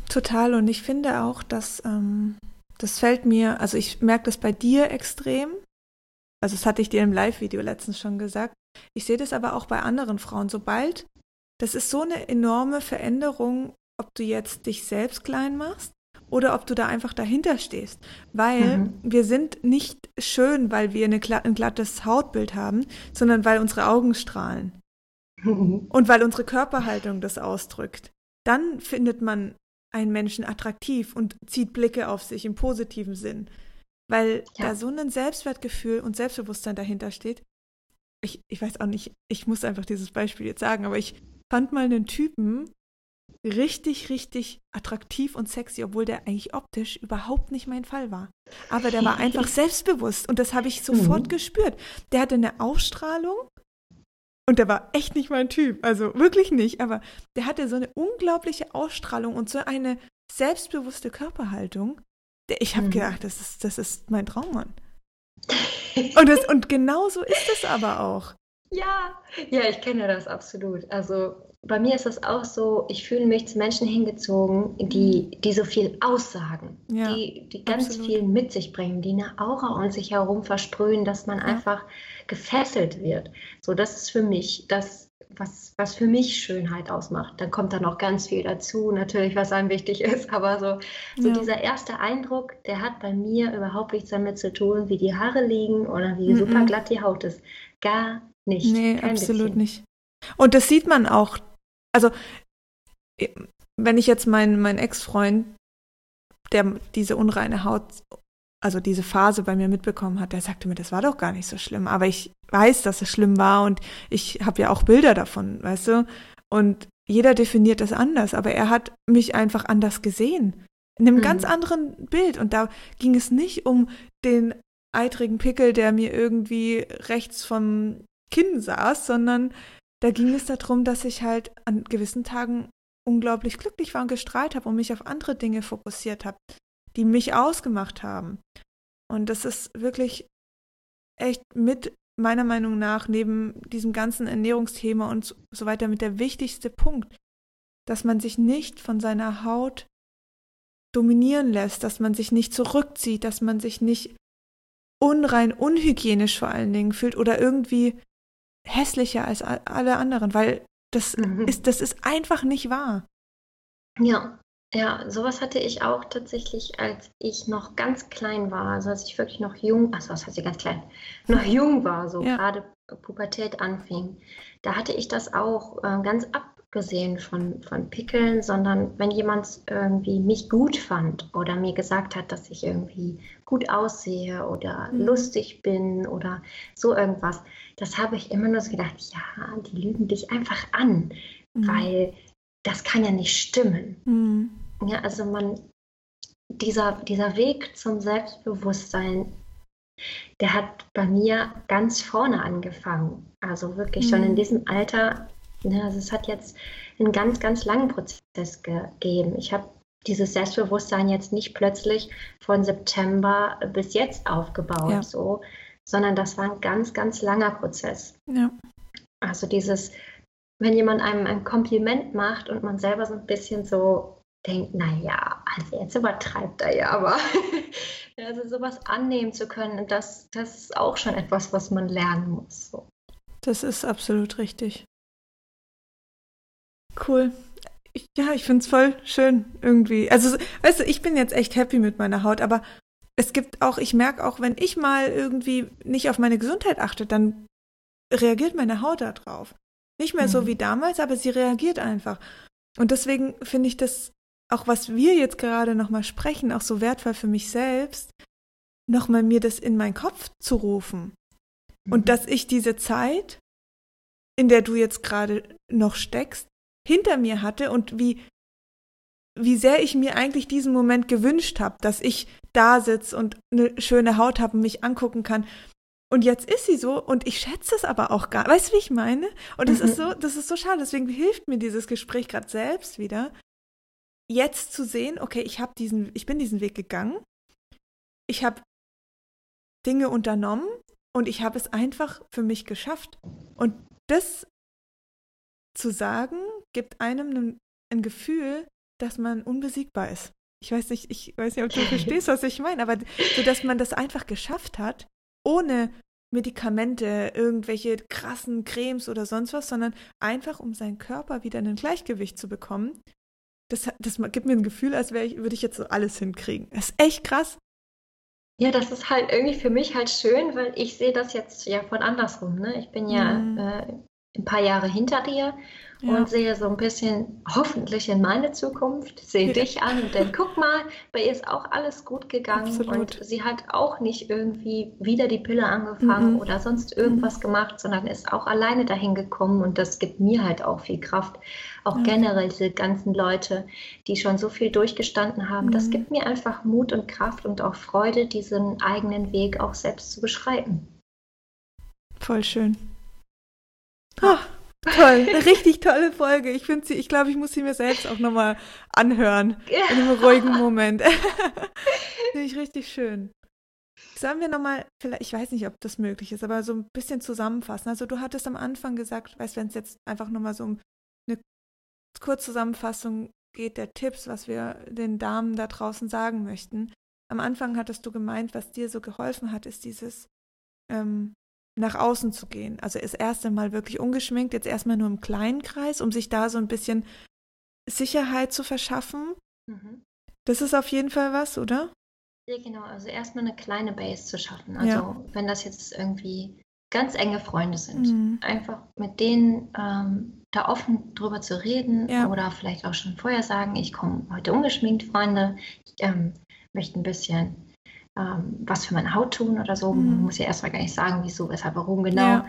Total. Und ich finde auch, dass ähm, das fällt mir, also ich merke das bei dir extrem. Also das hatte ich dir im Live-Video letztens schon gesagt. Ich sehe das aber auch bei anderen Frauen. Sobald, das ist so eine enorme Veränderung, ob du jetzt dich selbst klein machst oder ob du da einfach dahinter stehst. Weil mhm. wir sind nicht schön, weil wir eine, ein glattes Hautbild haben, sondern weil unsere Augen strahlen. Mhm. *laughs* Und weil unsere Körperhaltung das ausdrückt. Dann findet man einen Menschen attraktiv und zieht Blicke auf sich im positiven Sinn. Weil ja. da so ein Selbstwertgefühl und Selbstbewusstsein dahinter steht. Ich, ich weiß auch nicht, ich muss einfach dieses Beispiel jetzt sagen, aber ich fand mal einen Typen richtig, richtig attraktiv und sexy, obwohl der eigentlich optisch überhaupt nicht mein Fall war. Aber der war *laughs* einfach selbstbewusst und das habe ich sofort mhm. gespürt. Der hatte eine Ausstrahlung und der war echt nicht mein Typ, also wirklich nicht, aber der hatte so eine unglaubliche Ausstrahlung und so eine selbstbewusste Körperhaltung. Ich habe mhm. gedacht, das ist, das ist mein Traummann. und, das, und genau so ist es aber auch. *laughs* Ja, ja, ich kenne das absolut. Also bei mir ist das auch so, ich fühle mich zu Menschen hingezogen, die, mhm. die so viel aussagen, ja, die, die ganz absolut. viel mit sich bringen, die eine Aura um sich herum versprühen, dass man ja. einfach gefesselt wird. So, das ist für mich das, was, was für mich Schönheit ausmacht. Dann kommt da noch ganz viel dazu, natürlich, was einem wichtig *laughs* ist, aber so, so ja. dieser erste Eindruck, der hat bei mir überhaupt nichts damit zu tun, wie die Haare liegen oder wie mhm. super glatt die Haut ist. Gar nicht. Nee, absolut bisschen. nicht. Und das sieht man auch also wenn ich jetzt meinen mein Ex-Freund, der diese unreine Haut also diese Phase bei mir mitbekommen hat, der sagte mir, das war doch gar nicht so schlimm. Aber ich weiß, dass es schlimm war und ich habe ja auch Bilder davon, weißt du? Und jeder definiert das anders, aber er hat mich einfach anders gesehen. In einem mhm. ganz anderen Bild. Und da ging es nicht um den eitrigen Pickel, der mir irgendwie rechts vom Kinn saß, sondern da ging es darum, dass ich halt an gewissen Tagen unglaublich glücklich war und gestrahlt habe und mich auf andere Dinge fokussiert habe, die mich ausgemacht haben. Und das ist wirklich echt mit meiner Meinung nach neben diesem ganzen Ernährungsthema und so weiter mit der wichtigste Punkt, dass man sich nicht von seiner Haut dominieren lässt, dass man sich nicht zurückzieht, dass man sich nicht unrein, unhygienisch vor allen Dingen fühlt oder irgendwie hässlicher als alle anderen, weil das mhm. ist, das ist einfach nicht wahr. Ja, ja, sowas hatte ich auch tatsächlich, als ich noch ganz klein war, also als ich wirklich noch jung, also was heißt ich ganz klein, noch jung war, so ja. gerade Pubertät anfing. Da hatte ich das auch äh, ganz abgesehen von, von Pickeln, sondern wenn jemand irgendwie mich gut fand oder mir gesagt hat, dass ich irgendwie gut aussehe oder mhm. lustig bin oder so irgendwas, das habe ich immer nur so gedacht, ja, die lügen dich einfach an, mhm. weil das kann ja nicht stimmen. Mhm. Ja, also man, dieser, dieser Weg zum Selbstbewusstsein, der hat bei mir ganz vorne angefangen. Also wirklich schon in mhm. diesem Alter, ne, also es hat jetzt einen ganz, ganz langen Prozess gegeben. Ich habe dieses Selbstbewusstsein jetzt nicht plötzlich von September bis jetzt aufgebaut, ja. so, sondern das war ein ganz, ganz langer Prozess. Ja. Also dieses, wenn jemand einem ein Kompliment macht und man selber so ein bisschen so denkt, naja, also jetzt übertreibt er ja, aber *laughs* also sowas annehmen zu können, das, das ist auch schon etwas, was man lernen muss. So. Das ist absolut richtig. Cool. Ich, ja, ich finde es voll schön irgendwie. Also, weißt du, ich bin jetzt echt happy mit meiner Haut, aber es gibt auch, ich merke auch, wenn ich mal irgendwie nicht auf meine Gesundheit achte, dann reagiert meine Haut da drauf. Nicht mehr mhm. so wie damals, aber sie reagiert einfach. Und deswegen finde ich das auch was wir jetzt gerade nochmal sprechen, auch so wertvoll für mich selbst, nochmal mir das in meinen Kopf zu rufen. Mhm. Und dass ich diese Zeit, in der du jetzt gerade noch steckst, hinter mir hatte und wie, wie sehr ich mir eigentlich diesen Moment gewünscht habe, dass ich da sitze und eine schöne Haut habe und mich angucken kann. Und jetzt ist sie so und ich schätze es aber auch gar. Weißt du, wie ich meine? Und das mhm. ist so, das ist so schade. Deswegen hilft mir dieses Gespräch gerade selbst wieder, jetzt zu sehen, okay, ich habe diesen, ich bin diesen Weg gegangen, ich habe Dinge unternommen und ich habe es einfach für mich geschafft. Und das zu sagen, gibt einem ein, Gefühl, dass man unbesiegbar ist. Ich weiß nicht, ich weiß nicht, ob du *laughs* verstehst, was ich meine, aber so, dass man das einfach geschafft hat, ohne Medikamente, irgendwelche krassen Cremes oder sonst was, sondern einfach, um seinen Körper wieder in ein Gleichgewicht zu bekommen das, das gibt mir ein Gefühl, als ich, würde ich jetzt so alles hinkriegen. Das ist echt krass. Ja, das ist halt irgendwie für mich halt schön, weil ich sehe das jetzt ja von andersrum. Ne? Ich bin ja mhm. äh, ein paar Jahre hinter dir ja. und sehe so ein bisschen hoffentlich in meine Zukunft, sehe ja. dich an und denke, *laughs* guck mal, bei ihr ist auch alles gut gegangen Absolut. und sie hat auch nicht irgendwie wieder die Pille angefangen mhm. oder sonst irgendwas mhm. gemacht, sondern ist auch alleine dahin gekommen und das gibt mir halt auch viel Kraft. Auch ja. generell diese ganzen Leute, die schon so viel durchgestanden haben, mhm. das gibt mir einfach Mut und Kraft und auch Freude, diesen eigenen Weg auch selbst zu beschreiten. Voll schön. Ah, toll, eine richtig tolle Folge. Ich finde sie, ich glaube, ich muss sie mir selbst auch nochmal anhören. In einem ruhigen Moment. *laughs* finde ich richtig schön. Sollen wir nochmal, vielleicht, ich weiß nicht, ob das möglich ist, aber so ein bisschen zusammenfassen. Also du hattest am Anfang gesagt, weißt wenn es jetzt einfach nochmal so eine Kurzzusammenfassung geht der Tipps, was wir den Damen da draußen sagen möchten. Am Anfang hattest du gemeint, was dir so geholfen hat, ist dieses ähm, nach außen zu gehen. Also das erste Mal wirklich ungeschminkt, jetzt erstmal nur im kleinen Kreis, um sich da so ein bisschen Sicherheit zu verschaffen. Mhm. Das ist auf jeden Fall was, oder? Ja, genau. Also erstmal eine kleine Base zu schaffen. Also ja. wenn das jetzt irgendwie ganz enge Freunde sind, mhm. einfach mit denen ähm, da offen drüber zu reden ja. oder vielleicht auch schon vorher sagen, ich komme heute ungeschminkt, Freunde, ich ähm, möchte ein bisschen ähm, was für meine Haut tun oder so. Mhm. Man muss ja erstmal gar nicht sagen, wieso, weshalb, warum genau. Ja.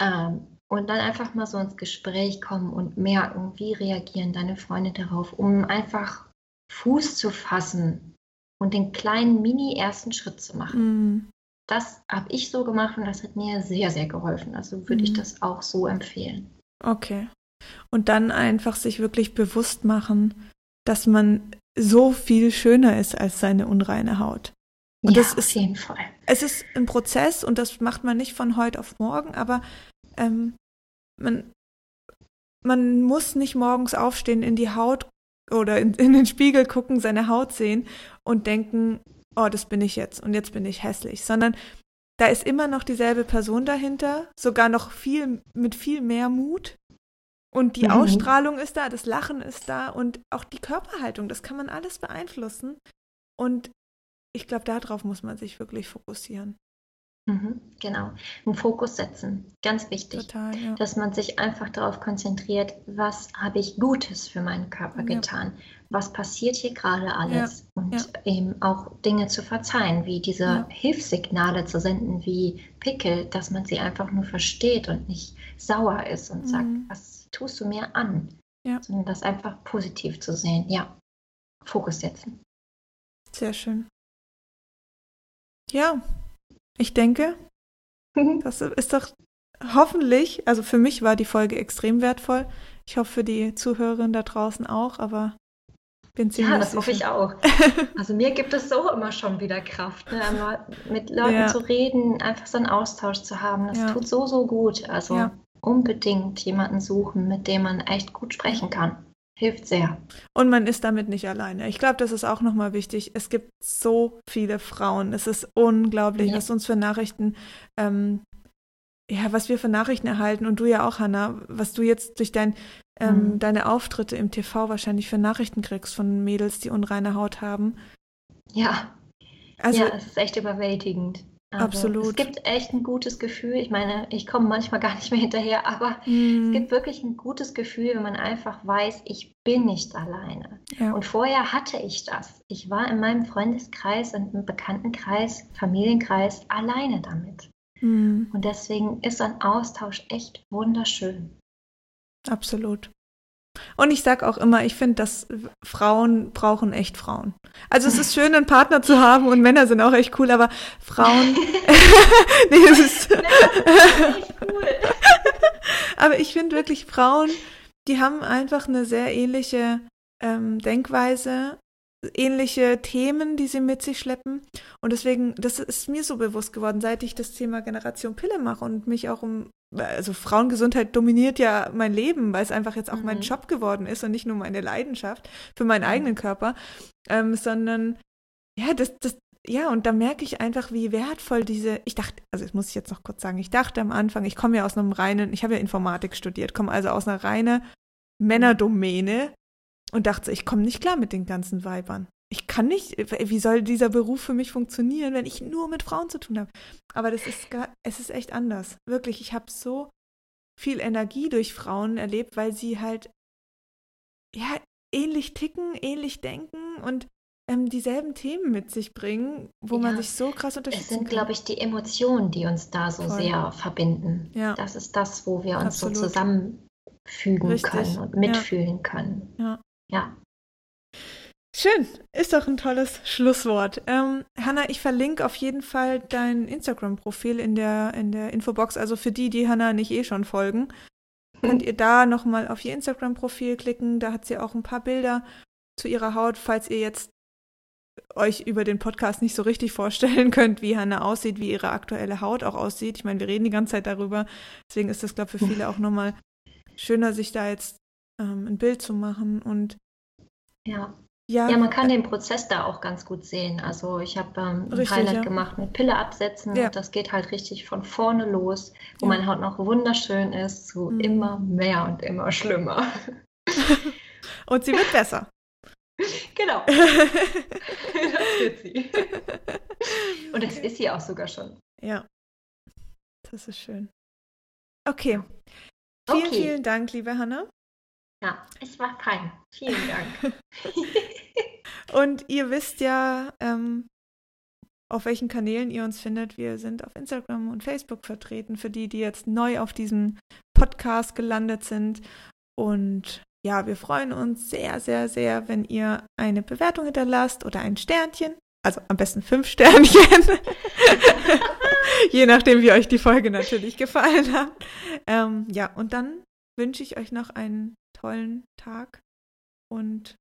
Ähm, und dann einfach mal so ins Gespräch kommen und merken, wie reagieren deine Freunde darauf, um einfach Fuß zu fassen und den kleinen Mini-ersten Schritt zu machen. Mhm. Das habe ich so gemacht und das hat mir sehr, sehr geholfen. Also würde mhm. ich das auch so empfehlen. Okay. Und dann einfach sich wirklich bewusst machen, dass man so viel schöner ist als seine unreine Haut. Und ja, das ist, auf jeden Fall. Es ist ein Prozess und das macht man nicht von heute auf morgen, aber ähm, man, man muss nicht morgens aufstehen, in die Haut oder in, in den Spiegel gucken, seine Haut sehen und denken, oh, das bin ich jetzt und jetzt bin ich hässlich, sondern da ist immer noch dieselbe Person dahinter, sogar noch viel mit viel mehr Mut. Und die mhm. Ausstrahlung ist da, das Lachen ist da und auch die Körperhaltung, das kann man alles beeinflussen. Und ich glaube, darauf muss man sich wirklich fokussieren. Mhm, genau, einen Fokus setzen, ganz wichtig, Total, ja. dass man sich einfach darauf konzentriert, was habe ich Gutes für meinen Körper ja. getan, was passiert hier gerade alles ja. und eben auch Dinge zu verzeihen, wie diese Hilfssignale zu senden, wie Pickel, dass man sie einfach nur versteht und nicht sauer ist und mhm. sagt, was tust du mir an, sondern das einfach positiv zu sehen, ja, Fokus setzen. Sehr schön. Ja, ich denke, *laughs* das ist doch hoffentlich, also für mich war die Folge extrem wertvoll. Ich hoffe für die Zuhörerinnen da draußen auch, aber bin ziemlich Ja, das hoffe ich auch. *laughs* Also mir gibt es so immer schon wieder Kraft, ne? Einmal mit Leuten ja. zu reden, einfach so einen Austausch zu haben. Das ja. tut so, so gut. Also unbedingt jemanden suchen, mit dem man echt gut sprechen kann hilft sehr. Und man ist damit nicht alleine. Ich glaube, das ist auch nochmal wichtig. Es gibt so viele Frauen. Es ist unglaublich, ja. was uns für Nachrichten, ähm, ja, was wir für Nachrichten erhalten und du ja auch, Hanna, was du jetzt durch dein, ähm, mhm. deine Auftritte im TV wahrscheinlich für Nachrichten kriegst von Mädels, die unreine Haut haben. Ja. Also, ja, es ist echt überwältigend. Also, Absolut. Es gibt echt ein gutes Gefühl. Ich meine, ich komme manchmal *laughs* gar nicht mehr hinterher, aber mm. es gibt wirklich ein gutes Gefühl, wenn man einfach weiß, ich bin nicht alleine. Ja. Und vorher hatte ich das. Ich war in meinem Freundeskreis und im Bekanntenkreis, Familienkreis alleine damit. Mm. Und deswegen ist ein Austausch echt wunderschön. Absolut. Und ich sage auch immer, ich finde, dass Frauen brauchen echt Frauen. Also es ist schön, einen Partner zu haben und Männer sind auch echt cool, aber Frauen. *laughs* *laughs* nee, das ist. cool. *laughs* aber ich finde wirklich Frauen, die haben einfach eine sehr ähnliche ähm, Denkweise ähnliche Themen, die sie mit sich schleppen. Und deswegen, das ist mir so bewusst geworden, seit ich das Thema Generation Pille mache und mich auch um, also Frauengesundheit dominiert ja mein Leben, weil es einfach jetzt auch mhm. mein Job geworden ist und nicht nur meine Leidenschaft für meinen mhm. eigenen Körper, ähm, sondern ja, das, das, ja, und da merke ich einfach, wie wertvoll diese, ich dachte, also das muss ich jetzt noch kurz sagen, ich dachte am Anfang, ich komme ja aus einem reinen, ich habe ja Informatik studiert, komme also aus einer reinen Männerdomäne, und dachte, ich komme nicht klar mit den ganzen Weibern. Ich kann nicht, wie soll dieser Beruf für mich funktionieren, wenn ich nur mit Frauen zu tun habe? Aber das ist gar, es ist echt anders. Wirklich, ich habe so viel Energie durch Frauen erlebt, weil sie halt ja ähnlich ticken, ähnlich denken und ähm, dieselben Themen mit sich bringen, wo ja, man sich so krass unterstützt. Es sind, glaube ich, die Emotionen, die uns da so Voll. sehr verbinden. Ja. Das ist das, wo wir uns Absolut. so zusammenfügen Richtig. können und mitfühlen ja. können. Ja. Schön, ist doch ein tolles Schlusswort. Ähm, Hanna, ich verlinke auf jeden Fall dein Instagram-Profil in der, in der Infobox. Also für die, die Hanna nicht eh schon folgen, könnt ihr da nochmal auf ihr Instagram-Profil klicken. Da hat sie auch ein paar Bilder zu ihrer Haut, falls ihr jetzt euch über den Podcast nicht so richtig vorstellen *laughs* könnt, wie Hanna aussieht, wie ihre aktuelle Haut auch aussieht. Ich meine, wir reden die ganze Zeit darüber. Deswegen ist das, glaube ich, für viele auch nochmal schöner, sich da jetzt ähm, ein Bild zu machen und ja. Ja, ja, man kann den Prozess da auch ganz gut sehen. Also ich habe ähm, ein Highlight ja. gemacht mit Pille absetzen ja. und das geht halt richtig von vorne los, wo meine Haut noch wunderschön ist, zu mhm. immer mehr und immer schlimmer. *laughs* und sie wird besser. *laughs* Genau. *laughs* das wird sie. Und das ist sie auch sogar schon. Ja. Das ist schön. Okay. Vielen, okay. vielen Dank, liebe Hanna. Ja, es war fein. Vielen Dank. Und ihr wisst ja, ähm, auf welchen Kanälen ihr uns findet. Wir sind auf Instagram und Facebook vertreten, für die, die jetzt neu auf diesem Podcast gelandet sind. Und ja, wir freuen uns sehr, sehr, sehr, wenn ihr eine Bewertung hinterlasst oder ein Sternchen. Also am besten fünf *laughs* Sternchen. *laughs* Je nachdem, wie euch die Folge natürlich gefallen hat. Ähm, ja, und dann wünsche ich euch noch einen tollen Tag und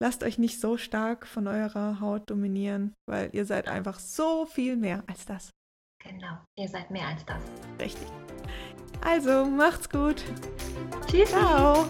lasst euch nicht so stark von eurer Haut dominieren, weil ihr seid einfach so viel mehr als das. Genau, ihr seid mehr als das. Richtig. Also, macht's gut. Tschüss. Ciao.